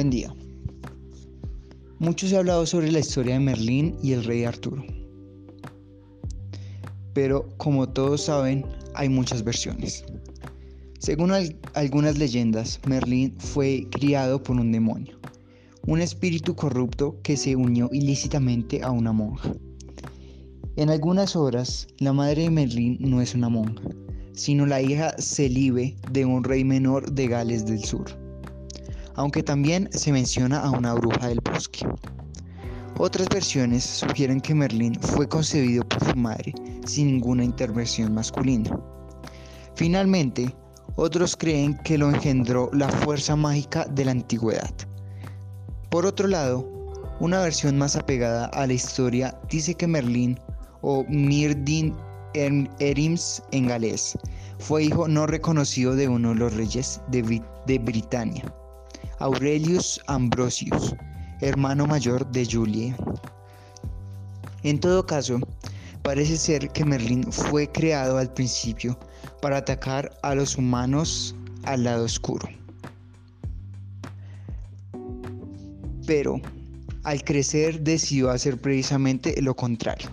Buen día. Mucho se ha hablado sobre la historia de Merlín y el rey Arturo. Pero como todos saben, hay muchas versiones. Según algunas leyendas, Merlín fue criado por un demonio, un espíritu corrupto que se unió ilícitamente a una monja. En algunas obras, la madre de Merlín no es una monja, sino la hija celibe de un rey menor de Gales del Sur, aunque también se menciona a una bruja del bosque. Otras versiones sugieren que Merlín fue concebido por su madre sin ninguna intervención masculina. Finalmente, otros creen que lo engendró la fuerza mágica de la antigüedad. Por otro lado, una versión más apegada a la historia dice que Merlín o Mirdin Erims en galés. Fue hijo no reconocido de uno de los reyes de, de Britania, Aurelius Ambrosius, hermano mayor de Julia. En todo caso, parece ser que Merlín fue creado al principio para atacar a los humanos al lado oscuro. Pero al crecer decidió hacer precisamente lo contrario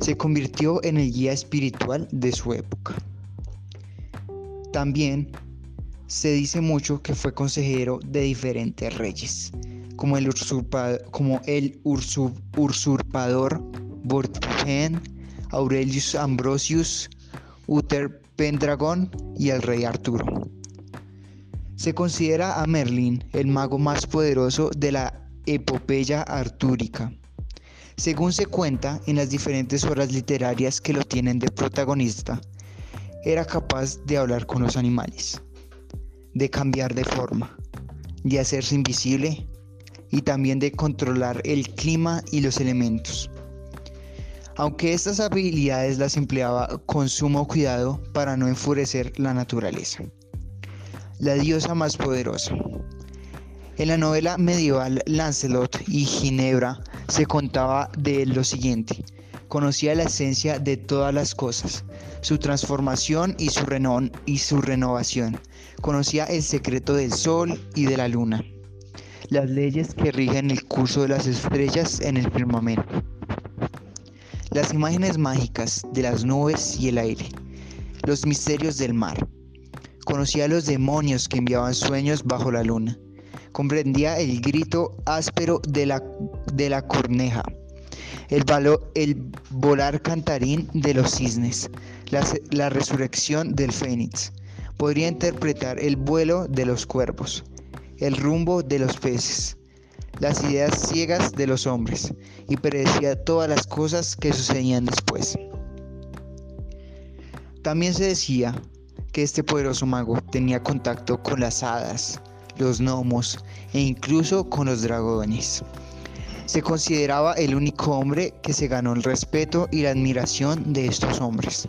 se convirtió en el guía espiritual de su época. También se dice mucho que fue consejero de diferentes reyes, como el, como el usurpador Vortigern, Aurelius Ambrosius, Uther Pendragon y el rey Arturo. Se considera a Merlín el mago más poderoso de la epopeya artúrica según se cuenta en las diferentes obras literarias que lo tienen de protagonista, era capaz de hablar con los animales, de cambiar de forma, de hacerse invisible y también de controlar el clima y los elementos. Aunque estas habilidades las empleaba con sumo cuidado para no enfurecer la naturaleza. La diosa más poderosa. En la novela medieval Lancelot y Ginebra se contaba de lo siguiente. Conocía la esencia de todas las cosas, su transformación y su, y su renovación. Conocía el secreto del sol y de la luna, las leyes que rigen el curso de las estrellas en el firmamento, las imágenes mágicas de las nubes y el aire, los misterios del mar. Conocía a los demonios que enviaban sueños bajo la luna comprendía el grito áspero de la, de la corneja, el, volar cantarín de los cisnes, la, la resurrección del fénix. Podría interpretar el vuelo de los cuervos, el rumbo de los peces, las ideas ciegas de los hombres y predecía todas las cosas que sucedían después. También se decía que este poderoso mago tenía contacto con las hadas, los gnomos e incluso con los dragones. Se consideraba el único hombre que se ganó el respeto y la admiración de estos hombres,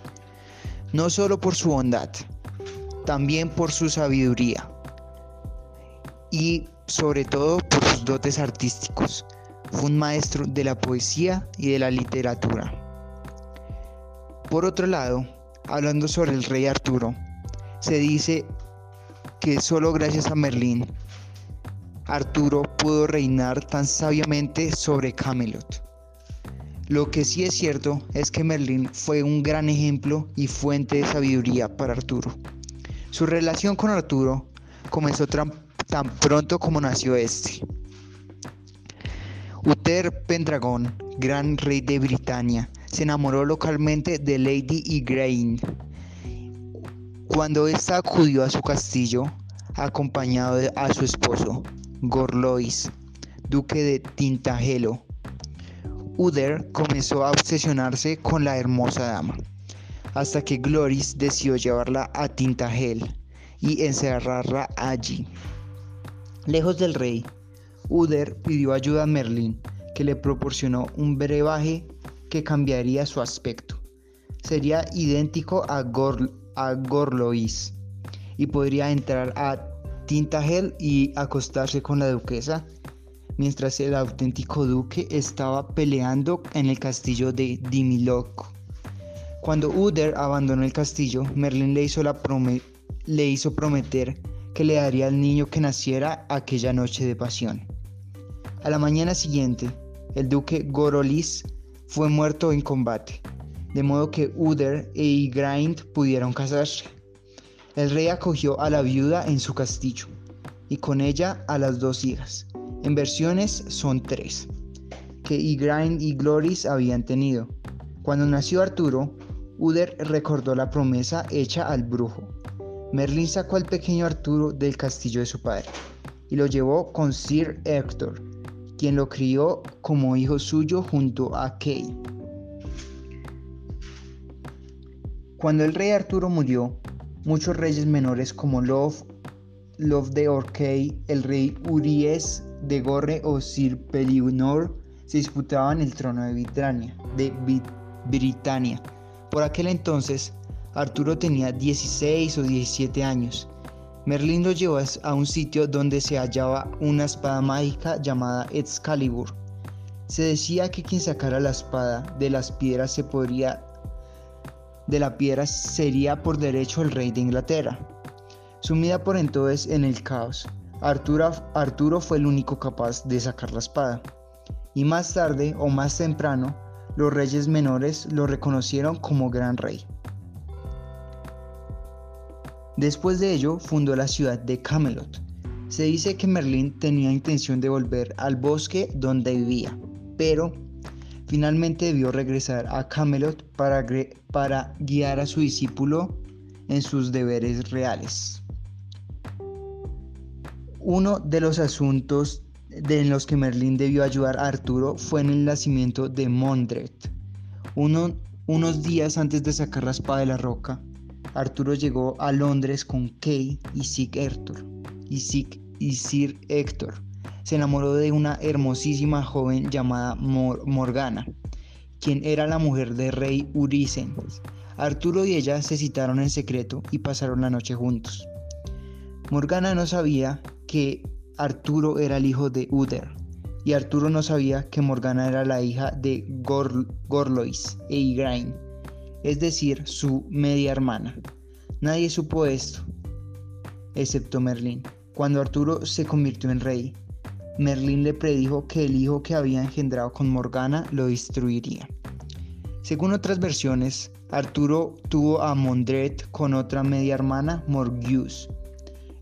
no solo por su bondad, también por su sabiduría y sobre todo por sus dotes artísticos. Fue un maestro de la poesía y de la literatura. Por otro lado, hablando sobre el rey Arturo, se dice que solo gracias a Merlín Arturo pudo reinar tan sabiamente sobre Camelot. Lo que sí es cierto es que Merlín fue un gran ejemplo y fuente de sabiduría para Arturo. Su relación con Arturo comenzó tan, pronto como nació este. Uther Pendragon, gran rey de Britania, se enamoró localmente de Lady Igraine cuando ésta acudió a su castillo, acompañado de, a su esposo, Gorlois, duque de Tintagelo, Uder comenzó a obsesionarse con la hermosa dama, hasta que Gloris decidió llevarla a Tintagel y encerrarla allí. Lejos del rey, Uder pidió ayuda a Merlín, que le proporcionó un brebaje que cambiaría su aspecto. Sería idéntico a Gorl a Gorlois y podría entrar a Tintagel y acostarse con la duquesa mientras el auténtico duque estaba peleando en el castillo de Dimiloco. Cuando Uder abandonó el castillo, Merlin le hizo, la le hizo prometer que le daría al niño que naciera aquella noche de pasión. A la mañana siguiente, el duque Gorolis fue muerto en combate, de modo que Uder e Igraine pudieron casarse. El rey acogió a la viuda en su castillo y con ella a las dos hijas. En versiones son tres, que Igraine y Gloris habían tenido. Cuando nació Arturo, Uder recordó la promesa hecha al brujo. Merlín sacó al pequeño Arturo del castillo de su padre y lo llevó con Sir Héctor, quien lo crió como hijo suyo junto a Kay. Cuando el rey Arturo murió, muchos reyes menores como Love, Love de Orkey, el rey Uries de Gorre o Sir Pellinor se disputaban el trono de Britania. Por aquel entonces, Arturo tenía 16 o 17 años. Merlín lo llevó a un sitio donde se hallaba una espada mágica llamada Excalibur. Se decía que quien sacara la espada de las piedras se podría de la piedra sería por derecho el rey de Inglaterra. Sumida por entonces en el caos, Arturo, Arturo fue el único capaz de sacar la espada. Y más tarde o más temprano, los reyes menores lo reconocieron como gran rey. Después de ello, fundó la ciudad de Camelot. Se dice que Merlín tenía intención de volver al bosque donde vivía, pero finalmente debió regresar a Camelot para, para guiar a su discípulo en sus deberes reales. Uno de los asuntos en los que Merlín debió ayudar a Arturo fue en el nacimiento de Mondred. unos días antes de sacar la espada de la roca, Arturo llegó a Londres con Kay y Sir Héctor. Y Sir, Héctor se enamoró de una hermosísima joven llamada Morgana, quien era la mujer del rey Urisen. Arturo y ella se citaron en secreto y pasaron la noche juntos. Morgana no sabía que Arturo era el hijo de Uder, y Arturo no sabía que Morgana era la hija de Gorlois e Igraine es decir, su media hermana. Nadie supo esto, excepto Merlín. Cuando Arturo se convirtió en rey, Merlín le predijo que el hijo que había engendrado con Morgana lo destruiría. Según otras versiones, Arturo tuvo a Mondred con otra media hermana, Morgius.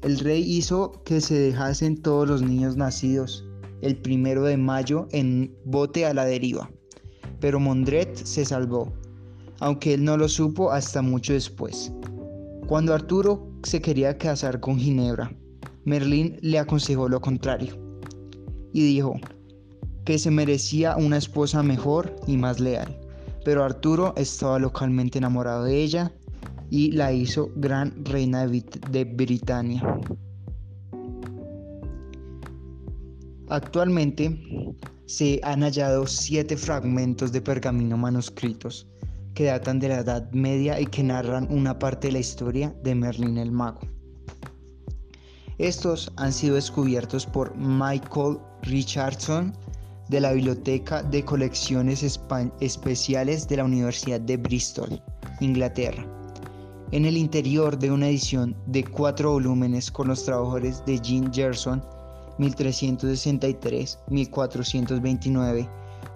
El rey hizo que se dejasen todos los niños nacidos el primero de mayo en bote a la deriva, pero Mondred se salvó aunque él no lo supo hasta mucho después. Cuando Arturo se quería casar con Ginebra, Merlín le aconsejó lo contrario y dijo que se merecía una esposa mejor y más leal, pero Arturo estaba localmente enamorado de ella y la hizo gran reina de, Britania. Actualmente se han hallado siete fragmentos de pergamino manuscritos que datan de la Edad Media y que narran una parte de la historia de Merlín el Mago. Estos han sido descubiertos por Michael Richardson de la Biblioteca de Colecciones Especiales de la Universidad de Bristol, Inglaterra, en el interior de una edición de cuatro volúmenes con los trabajos de Jean Gerson, 1363-1429,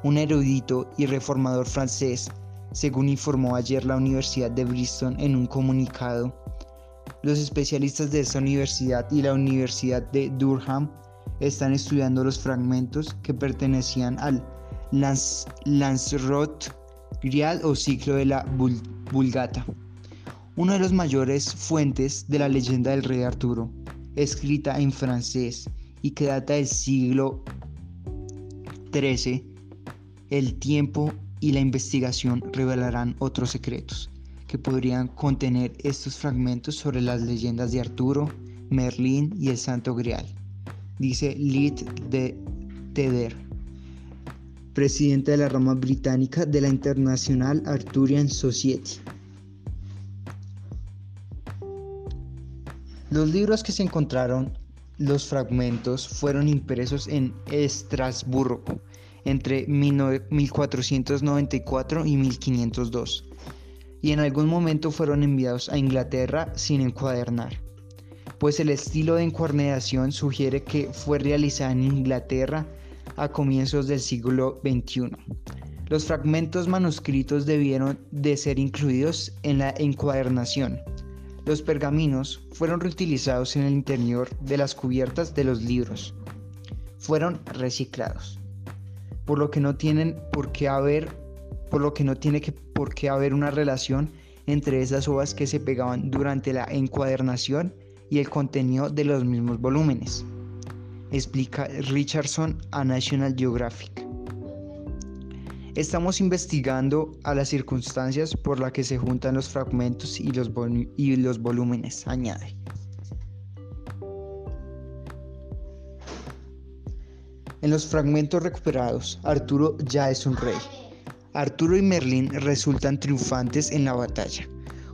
un erudito y reformador francés según informó ayer la Universidad de Bristol en un comunicado. Los especialistas de esta universidad y la Universidad de Durham están estudiando los fragmentos que pertenecían al Lanzarote Grial o ciclo de la Vulgata, una de las mayores fuentes de la leyenda del rey Arturo, escrita en francés y que data del siglo XIII, el tiempo y la investigación revelarán otros secretos que podrían contener estos fragmentos sobre las leyendas de Arturo, Merlín y el Santo Grial, dice Lid de Teder, presidente de la rama británica de la International Arthurian Society. Los libros que se encontraron, los fragmentos, fueron impresos en Estrasburgo entre 1494 y 1502, y en algún momento fueron enviados a Inglaterra sin encuadernar. pues el estilo de encuadernación sugiere que fue realizada en Inglaterra a comienzos del siglo XXI. Los fragmentos manuscritos debieron de ser incluidos en la encuadernación. Los pergaminos fueron reutilizados en el interior de las cubiertas de los libros. Fueron reciclados, por lo que no tienen por qué haber, por lo que no tiene que, por qué haber una relación entre esas hojas que se pegaban durante la encuadernación y el contenido de los mismos volúmenes, explica Richardson a National Geographic. Estamos investigando a las circunstancias por las que se juntan los fragmentos y los, volúmenes, añade. En los fragmentos recuperados, Arturo ya es un rey. Arturo y Merlín resultan triunfantes en la batalla.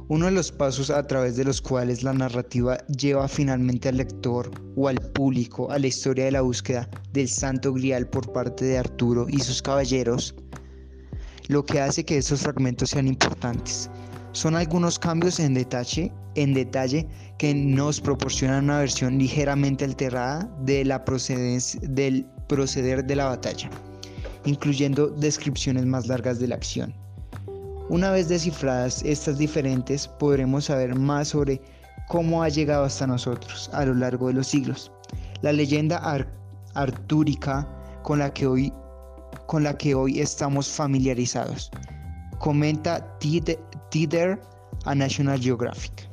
Uno de los pasos a través de los cuales la narrativa lleva finalmente al lector o al público a la historia de la búsqueda del Santo Grial por parte de Arturo y sus caballeros lo que hace que estos fragmentos sean importantes. Son algunos cambios en detalle, en detalle que nos proporcionan una versión ligeramente alterada del proceder de la batalla, incluyendo descripciones más largas de la acción. Una vez descifradas estas diferentes, podremos saber más sobre cómo ha llegado hasta nosotros a lo largo de los siglos. La leyenda artúrica con la que hoy con la que hoy estamos familiarizados, comenta Tider a National Geographic.